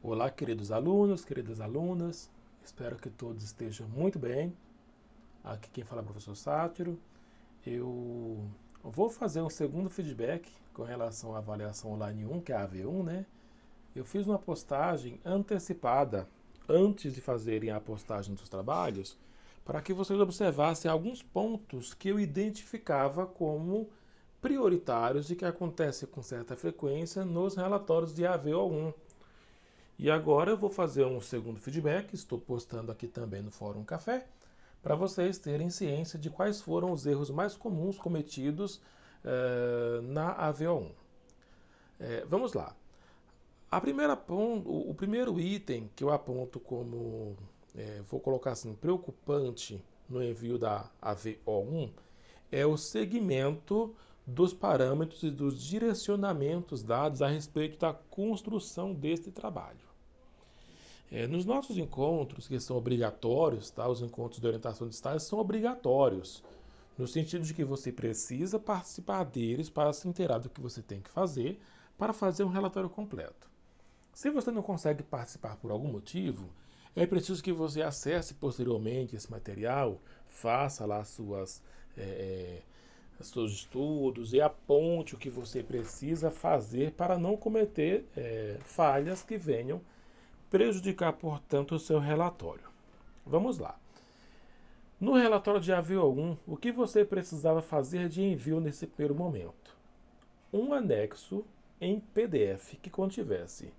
Olá, queridos alunos, queridas alunas, espero que todos estejam muito bem. Aqui quem fala é o professor Sátiro. Eu vou fazer um segundo feedback com relação à avaliação online 1, que é a AV1, né? Eu fiz uma postagem antecipada antes de fazerem a postagem dos trabalhos, para que vocês observassem alguns pontos que eu identificava como prioritários e que acontecem com certa frequência nos relatórios de AVO1. E agora eu vou fazer um segundo feedback, estou postando aqui também no Fórum Café, para vocês terem ciência de quais foram os erros mais comuns cometidos eh, na AVO1. Eh, vamos lá. A primeira o primeiro item que eu aponto como, é, vou colocar assim, preocupante no envio da AVO1 é o segmento dos parâmetros e dos direcionamentos dados a respeito da construção deste trabalho. É, nos nossos encontros, que são obrigatórios, tá? os encontros de orientação de estágio são obrigatórios, no sentido de que você precisa participar deles para se inteirar do que você tem que fazer para fazer um relatório completo. Se você não consegue participar por algum motivo, é preciso que você acesse posteriormente esse material, faça lá suas, é, é, seus estudos e aponte o que você precisa fazer para não cometer é, falhas que venham prejudicar, portanto, o seu relatório. Vamos lá. No relatório de AVO1, o que você precisava fazer de envio nesse primeiro momento? Um anexo em PDF que contivesse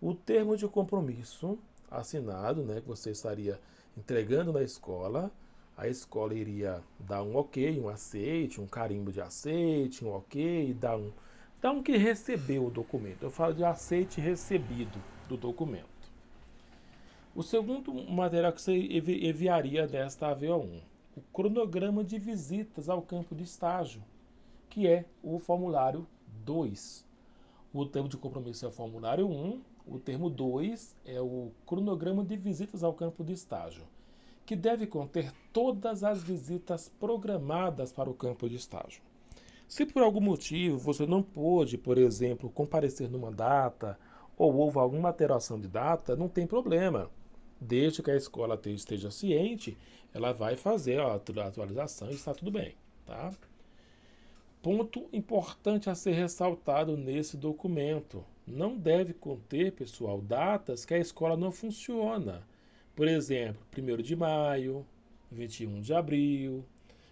o termo de compromisso assinado, né, que você estaria entregando na escola, a escola iria dar um ok, um aceite, um carimbo de aceite, um ok, dar um, dar um que recebeu o documento. Eu falo de aceite recebido do documento. O segundo material que você enviaria desta AVO1, o cronograma de visitas ao campo de estágio, que é o formulário 2. O termo de compromisso é o formulário 1 o termo 2 é o cronograma de visitas ao campo de estágio, que deve conter todas as visitas programadas para o campo de estágio. Se por algum motivo você não pôde, por exemplo, comparecer numa data ou houve alguma alteração de data, não tem problema. Desde que a escola esteja ciente, ela vai fazer a atualização e está tudo bem. Tá? Ponto importante a ser ressaltado nesse documento: não deve conter, pessoal, datas que a escola não funciona. Por exemplo, 1 de maio, 21 de abril,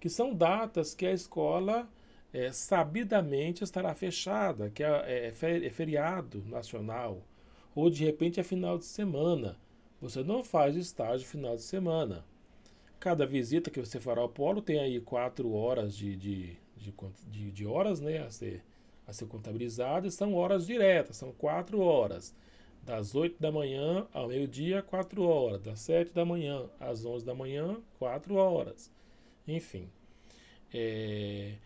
que são datas que a escola é, sabidamente estará fechada, que é, é, é feriado nacional, ou de repente é final de semana. Você não faz estágio final de semana. Cada visita que você fará ao polo tem aí quatro horas de de, de, de horas né, a, ser, a ser contabilizadas são horas diretas, são quatro horas. Das 8 da manhã ao meio-dia, 4 horas. Das 7 da manhã às 11 da manhã, 4 horas. Enfim. É,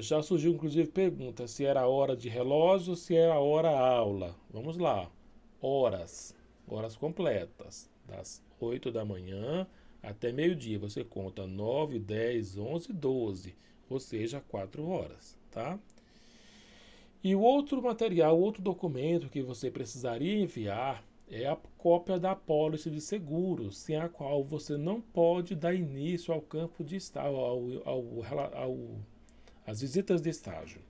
já surgiu inclusive pergunta se era hora de relógio ou se era hora aula. Vamos lá. Horas. Horas completas. Das 8 da manhã até meio-dia. Você conta 9, 10, 11, 12 ou seja, 4 horas, tá? E o outro material, outro documento que você precisaria enviar é a cópia da pólice de seguro, sem a qual você não pode dar início ao campo de estágio, ao, ao, ao, às visitas de estágio.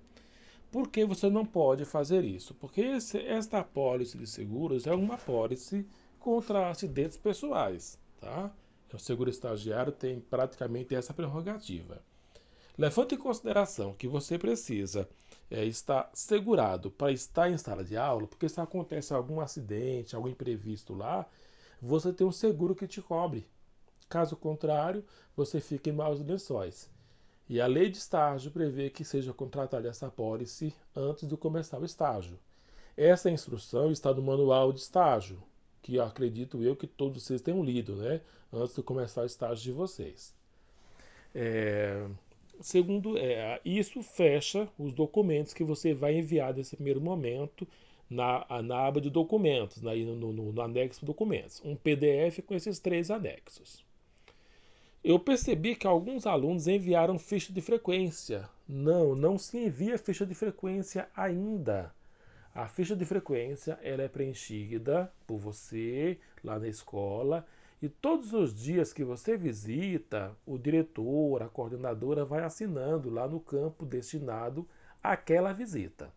Por que você não pode fazer isso? Porque esse, esta apólice de seguros é uma apólice contra acidentes pessoais. Tá? O seguro estagiário tem praticamente essa prerrogativa. Levante em consideração que você precisa é, estar segurado para estar em sala de aula, porque se acontece algum acidente, algum imprevisto lá, você tem um seguro que te cobre. Caso contrário, você fica em maus lençóis. E a lei de estágio prevê que seja contratada essa pólice antes de começar o estágio. Essa instrução está no manual de estágio, que acredito eu que todos vocês tenham lido, né? Antes de começar o estágio de vocês. É... Segundo, é, isso fecha os documentos que você vai enviar nesse primeiro momento na, na aba de documentos, na, no, no, no anexo documentos. Um PDF com esses três anexos. Eu percebi que alguns alunos enviaram ficha de frequência. Não, não se envia ficha de frequência ainda. A ficha de frequência ela é preenchida por você lá na escola e todos os dias que você visita, o diretor, a coordenadora vai assinando lá no campo destinado àquela visita.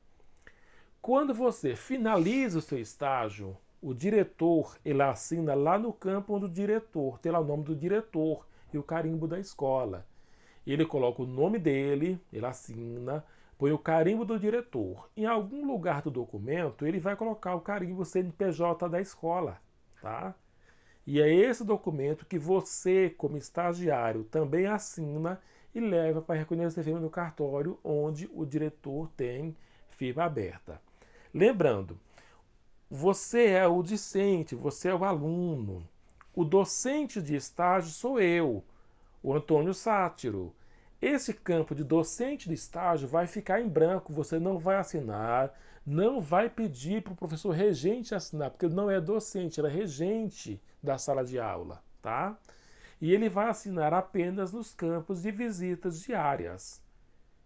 Quando você finaliza o seu estágio, o diretor ele assina lá no campo onde o diretor tem lá o nome do diretor e o carimbo da escola. Ele coloca o nome dele, ele assina, põe o carimbo do diretor. Em algum lugar do documento, ele vai colocar o carimbo CNPJ da escola, tá? E é esse documento que você, como estagiário, também assina e leva para reconhecer firma no cartório, onde o diretor tem firma aberta. Lembrando, você é o discente, você é o aluno. O docente de estágio sou eu, o Antônio Sátiro. Esse campo de docente de estágio vai ficar em branco, você não vai assinar, não vai pedir para o professor regente assinar, porque não é docente, ele é regente da sala de aula, tá? E ele vai assinar apenas nos campos de visitas diárias.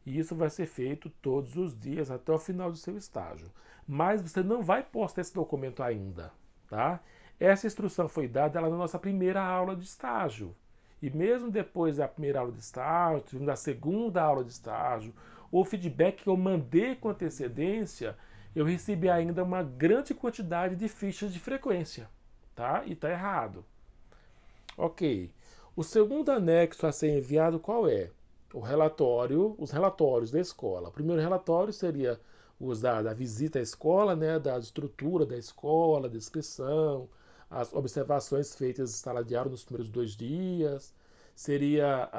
E isso vai ser feito todos os dias até o final do seu estágio. Mas você não vai postar esse documento ainda, tá? Essa instrução foi dada lá na nossa primeira aula de estágio. E mesmo depois da primeira aula de estágio, da segunda aula de estágio, o feedback que eu mandei com antecedência, eu recebi ainda uma grande quantidade de fichas de frequência, tá? E tá errado. Ok. O segundo anexo a ser enviado qual é? O relatório, os relatórios da escola. O primeiro relatório seria os da, da visita à escola, né, da estrutura da escola, descrição, as observações feitas em sala de aula nos primeiros dois dias, seria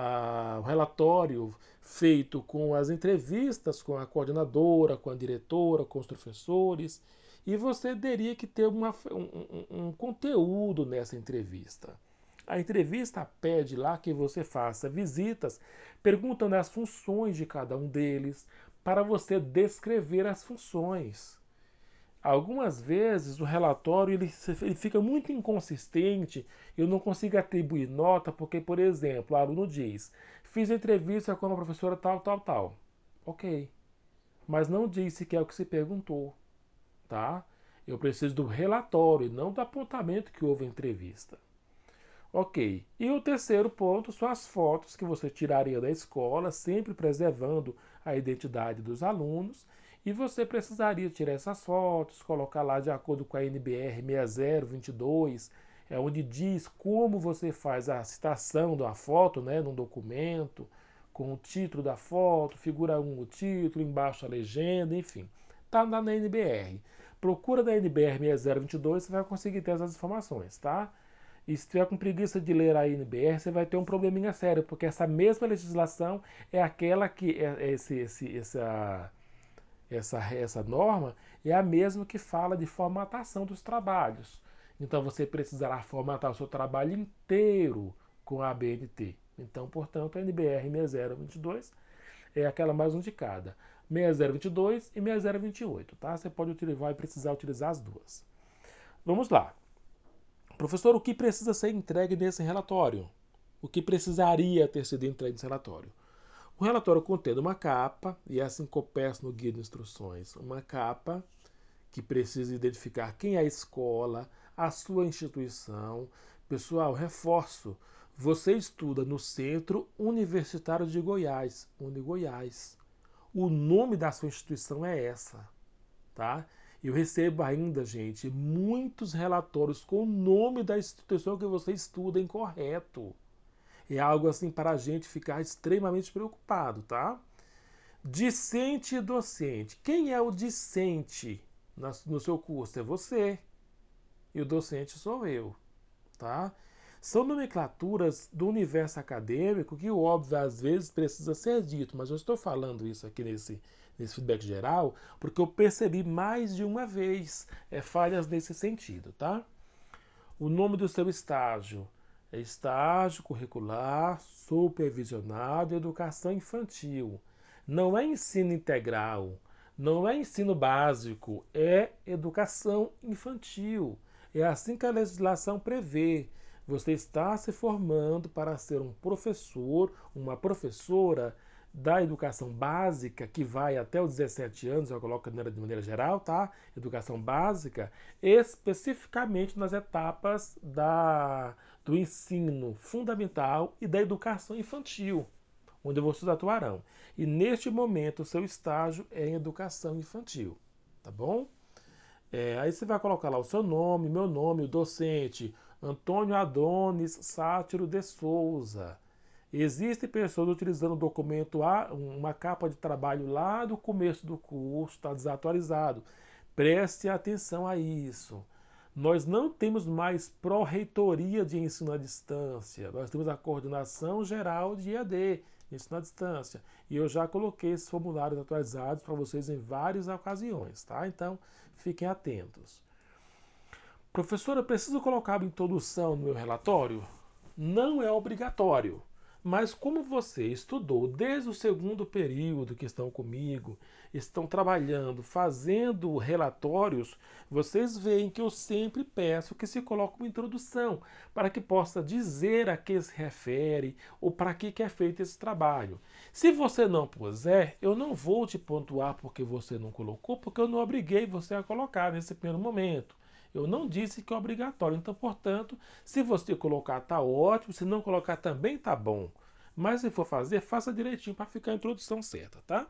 o relatório feito com as entrevistas com a coordenadora, com a diretora, com os professores, e você teria que ter uma, um, um conteúdo nessa entrevista. A entrevista pede lá que você faça visitas perguntando as funções de cada um deles, para você descrever as funções. Algumas vezes o relatório ele, ele fica muito inconsistente, eu não consigo atribuir nota, porque, por exemplo, o aluno diz: fiz entrevista com a professora tal, tal, tal. Ok. Mas não disse que é o que se perguntou. Tá? Eu preciso do relatório não do apontamento que houve entrevista. Ok. E o terceiro ponto são as fotos que você tiraria da escola, sempre preservando a identidade dos alunos e você precisaria tirar essas fotos, colocar lá de acordo com a NBR 6022, é onde diz como você faz a citação da foto, né, num documento, com o título da foto, figura 1 o título, embaixo a legenda, enfim. Tá na NBR. Procura da NBR 6022, você vai conseguir ter essas informações, tá? E se tiver com preguiça de ler a NBR, você vai ter um probleminha sério, porque essa mesma legislação é aquela que é, é esse, esse, essa essa, essa norma é a mesma que fala de formatação dos trabalhos. Então você precisará formatar o seu trabalho inteiro com a ABNT. Então, portanto, a NBR 6022 é aquela mais indicada. 6022 e 6028, tá? Você pode utilizar, vai precisar utilizar as duas. Vamos lá. Professor, o que precisa ser entregue nesse relatório? O que precisaria ter sido entregue nesse relatório? O relatório contém uma capa, e é assim peço no guia de instruções, uma capa que precisa identificar quem é a escola, a sua instituição. Pessoal, reforço, você estuda no Centro Universitário de Goiás, Uni Goiás. O nome da sua instituição é essa, tá? Eu recebo ainda, gente, muitos relatórios com o nome da instituição que você estuda incorreto é algo assim para a gente ficar extremamente preocupado, tá? Discente e docente. Quem é o discente no seu curso? É você. E o docente sou eu, tá? São nomenclaturas do universo acadêmico que, óbvio, às vezes precisa ser dito, mas eu estou falando isso aqui nesse, nesse feedback geral porque eu percebi mais de uma vez é, falhas nesse sentido, tá? O nome do seu estágio, estágio curricular supervisionado educação infantil. Não é ensino integral, não é ensino básico, é educação infantil. É assim que a legislação prevê. Você está se formando para ser um professor, uma professora da educação básica, que vai até os 17 anos, eu coloco de maneira geral, tá? Educação básica, especificamente nas etapas da, do ensino fundamental e da educação infantil, onde vocês atuarão. E neste momento, o seu estágio é em educação infantil, tá bom? É, aí você vai colocar lá o seu nome, meu nome, o docente, Antônio Adonis Sátiro de Souza. Existem pessoas utilizando o documento A, uma capa de trabalho lá do começo do curso, está desatualizado. Preste atenção a isso. Nós não temos mais pró-reitoria de ensino à distância, nós temos a coordenação geral de EAD, ensino à distância. E eu já coloquei esses formulários atualizados para vocês em várias ocasiões, tá? Então, fiquem atentos. Professor, eu preciso colocar uma introdução no meu relatório? Não é obrigatório. Mas como você estudou desde o segundo período que estão comigo, estão trabalhando, fazendo relatórios, vocês veem que eu sempre peço que se coloque uma introdução para que possa dizer a que se refere ou para que é feito esse trabalho. Se você não puser, eu não vou te pontuar porque você não colocou, porque eu não obriguei você a colocar nesse primeiro momento. Eu não disse que é obrigatório. Então, portanto, se você colocar, tá ótimo. Se não colocar, também tá bom. Mas se for fazer, faça direitinho para ficar a introdução certa, tá?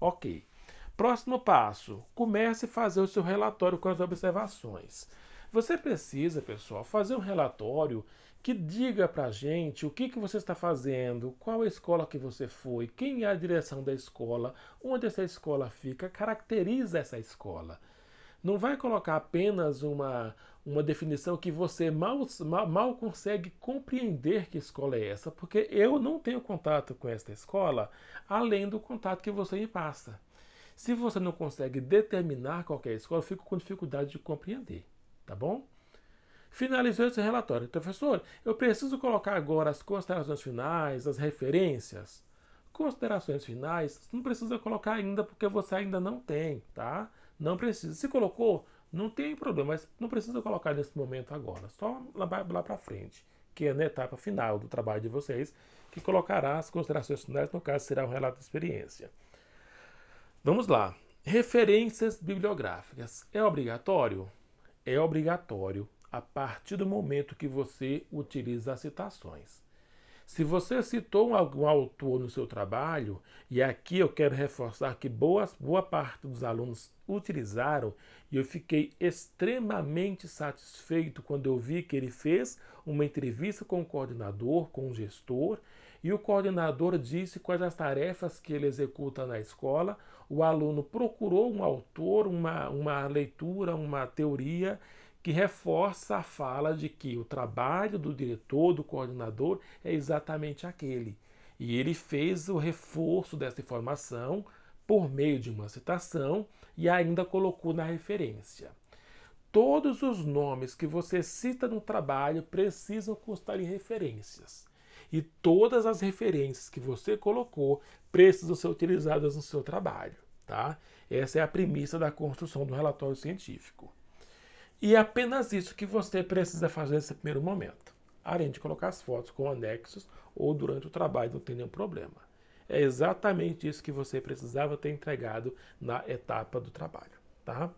Ok. Próximo passo. Comece a fazer o seu relatório com as observações. Você precisa, pessoal, fazer um relatório que diga para gente o que, que você está fazendo, qual a escola que você foi, quem é a direção da escola, onde essa escola fica, caracteriza essa escola. Não vai colocar apenas uma, uma definição que você mal, mal, mal, consegue compreender que escola é essa, porque eu não tenho contato com esta escola além do contato que você me passa. Se você não consegue determinar qualquer escola, eu fico com dificuldade de compreender, tá bom? Finalizou esse relatório. Professor, eu preciso colocar agora as considerações finais, as referências. Considerações finais, não precisa colocar ainda porque você ainda não tem, tá? Não precisa. Se colocou, não tem problema, mas não precisa colocar nesse momento agora. Só lá, lá para frente, que é na etapa final do trabalho de vocês, que colocará as considerações finais, no caso será um relato de experiência. Vamos lá. Referências bibliográficas. É obrigatório? É obrigatório a partir do momento que você utiliza as citações. Se você citou algum autor no seu trabalho, e aqui eu quero reforçar que boa, boa parte dos alunos utilizaram, e eu fiquei extremamente satisfeito quando eu vi que ele fez uma entrevista com o coordenador, com o gestor, e o coordenador disse quais as tarefas que ele executa na escola. O aluno procurou um autor, uma, uma leitura, uma teoria que reforça a fala de que o trabalho do diretor, do coordenador, é exatamente aquele. E ele fez o reforço dessa informação por meio de uma citação e ainda colocou na referência. Todos os nomes que você cita no trabalho precisam constar em referências. E todas as referências que você colocou precisam ser utilizadas no seu trabalho. Tá? Essa é a premissa da construção do relatório científico. E é apenas isso que você precisa fazer nesse primeiro momento. Além de colocar as fotos com anexos ou durante o trabalho, não tem nenhum problema. É exatamente isso que você precisava ter entregado na etapa do trabalho. Tá?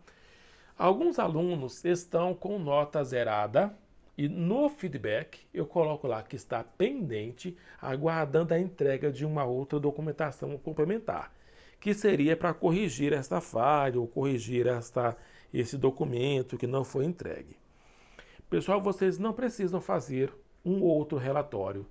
Alguns alunos estão com nota zerada e no feedback eu coloco lá que está pendente, aguardando a entrega de uma outra documentação complementar, que seria para corrigir esta falha ou corrigir esta esse documento que não foi entregue. Pessoal, vocês não precisam fazer um outro relatório.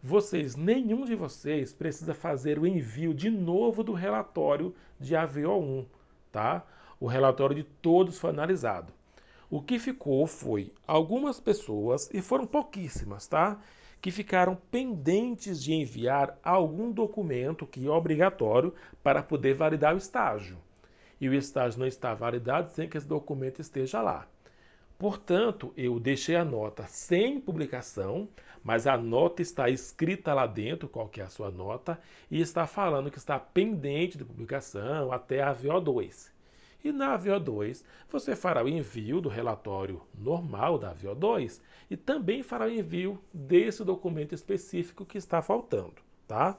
Vocês, nenhum de vocês precisa fazer o envio de novo do relatório de AVO1, tá? O relatório de todos foi analisado. O que ficou foi algumas pessoas, e foram pouquíssimas, tá? Que ficaram pendentes de enviar algum documento que é obrigatório para poder validar o estágio e o estágio não está validado sem que esse documento esteja lá. Portanto, eu deixei a nota sem publicação, mas a nota está escrita lá dentro, qual que é a sua nota, e está falando que está pendente de publicação até a VO2. E na VO2, você fará o envio do relatório normal da VO2 e também fará o envio desse documento específico que está faltando, tá?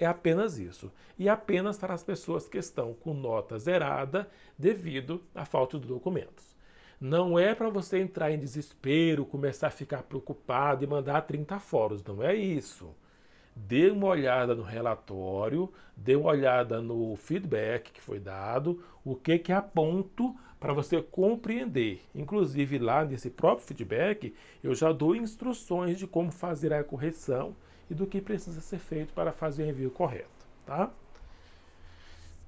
É apenas isso. E apenas para as pessoas que estão com nota zerada devido à falta de documentos. Não é para você entrar em desespero, começar a ficar preocupado e mandar 30 fóruns, não é isso dê uma olhada no relatório, dê uma olhada no feedback que foi dado, o que que aponto para você compreender. Inclusive lá nesse próprio feedback, eu já dou instruções de como fazer a correção e do que precisa ser feito para fazer o envio correto, tá?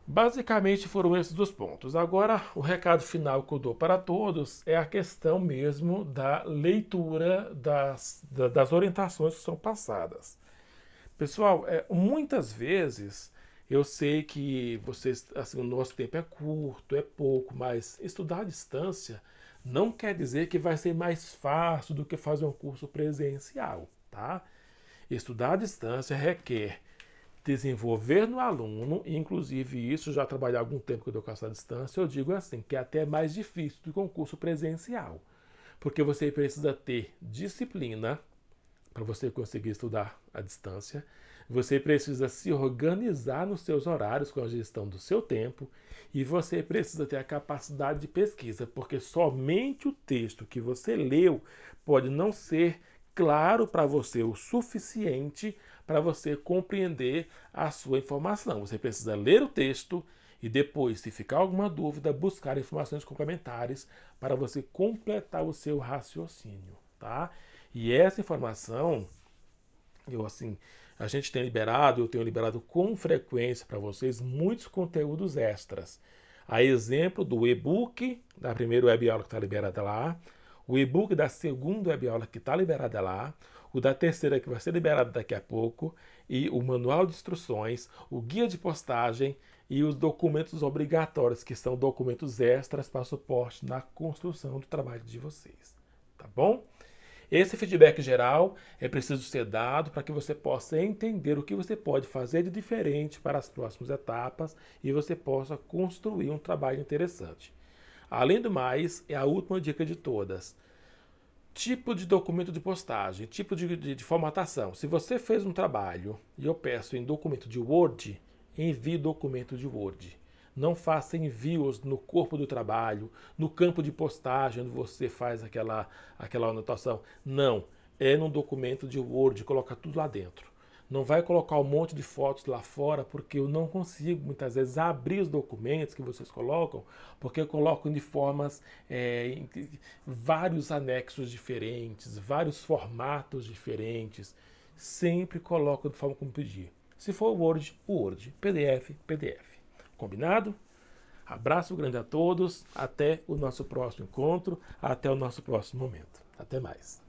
Basicamente foram esses dos pontos. Agora, o recado final que eu dou para todos é a questão mesmo da leitura das, das orientações que são passadas. Pessoal, é, muitas vezes eu sei que vocês, assim, o nosso tempo é curto, é pouco, mas estudar à distância não quer dizer que vai ser mais fácil do que fazer um curso presencial, tá? Estudar à distância requer desenvolver no aluno, inclusive isso já trabalhei há algum tempo com educação à distância, eu digo assim, que é até mais difícil do que um curso presencial, porque você precisa ter disciplina, para você conseguir estudar à distância. Você precisa se organizar nos seus horários com a gestão do seu tempo e você precisa ter a capacidade de pesquisa, porque somente o texto que você leu pode não ser claro para você o suficiente para você compreender a sua informação. Você precisa ler o texto e depois, se ficar alguma dúvida, buscar informações complementares para você completar o seu raciocínio, tá? E essa informação, eu assim, a gente tem liberado, eu tenho liberado com frequência para vocês muitos conteúdos extras. A exemplo do e-book da primeira web aula que está liberada lá, o e-book da segunda web aula que está liberada lá, o da terceira que vai ser liberado daqui a pouco, e o manual de instruções, o guia de postagem e os documentos obrigatórios, que são documentos extras para suporte na construção do trabalho de vocês. Tá bom? Esse feedback geral é preciso ser dado para que você possa entender o que você pode fazer de diferente para as próximas etapas e você possa construir um trabalho interessante. Além do mais, é a última dica de todas. Tipo de documento de postagem, tipo de, de, de formatação. Se você fez um trabalho e eu peço em documento de Word, envie documento de Word. Não faça envios no corpo do trabalho, no campo de postagem, onde você faz aquela, aquela anotação. Não. É num documento de Word, coloca tudo lá dentro. Não vai colocar um monte de fotos lá fora, porque eu não consigo muitas vezes abrir os documentos que vocês colocam, porque colocam de formas, é, vários anexos diferentes, vários formatos diferentes. Sempre coloco de forma como pedir. Se for Word, Word. PDF, PDF. Combinado? Abraço grande a todos, até o nosso próximo encontro, até o nosso próximo momento. Até mais.